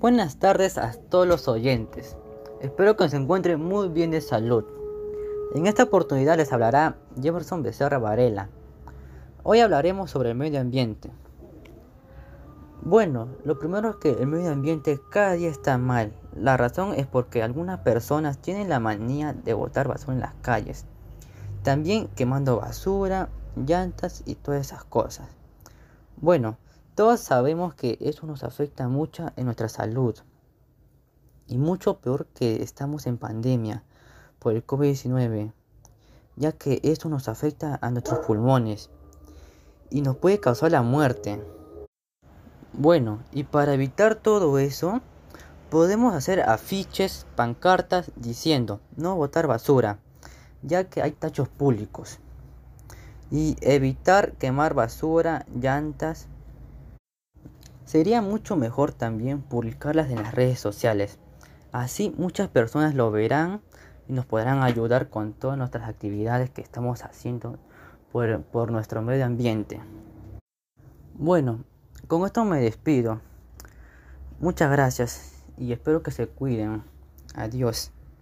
Buenas tardes a todos los oyentes. Espero que se encuentren muy bien de salud. En esta oportunidad les hablará Jefferson Becerra Varela. Hoy hablaremos sobre el medio ambiente. Bueno, lo primero es que el medio ambiente cada día está mal. La razón es porque algunas personas tienen la manía de botar basura en las calles. También quemando basura, llantas y todas esas cosas. Bueno, todos sabemos que eso nos afecta mucho en nuestra salud. Y mucho peor que estamos en pandemia por el COVID-19, ya que esto nos afecta a nuestros pulmones y nos puede causar la muerte. Bueno, y para evitar todo eso, podemos hacer afiches, pancartas diciendo no botar basura, ya que hay tachos públicos. Y evitar quemar basura, llantas, Sería mucho mejor también publicarlas en las redes sociales. Así muchas personas lo verán y nos podrán ayudar con todas nuestras actividades que estamos haciendo por, por nuestro medio ambiente. Bueno, con esto me despido. Muchas gracias y espero que se cuiden. Adiós.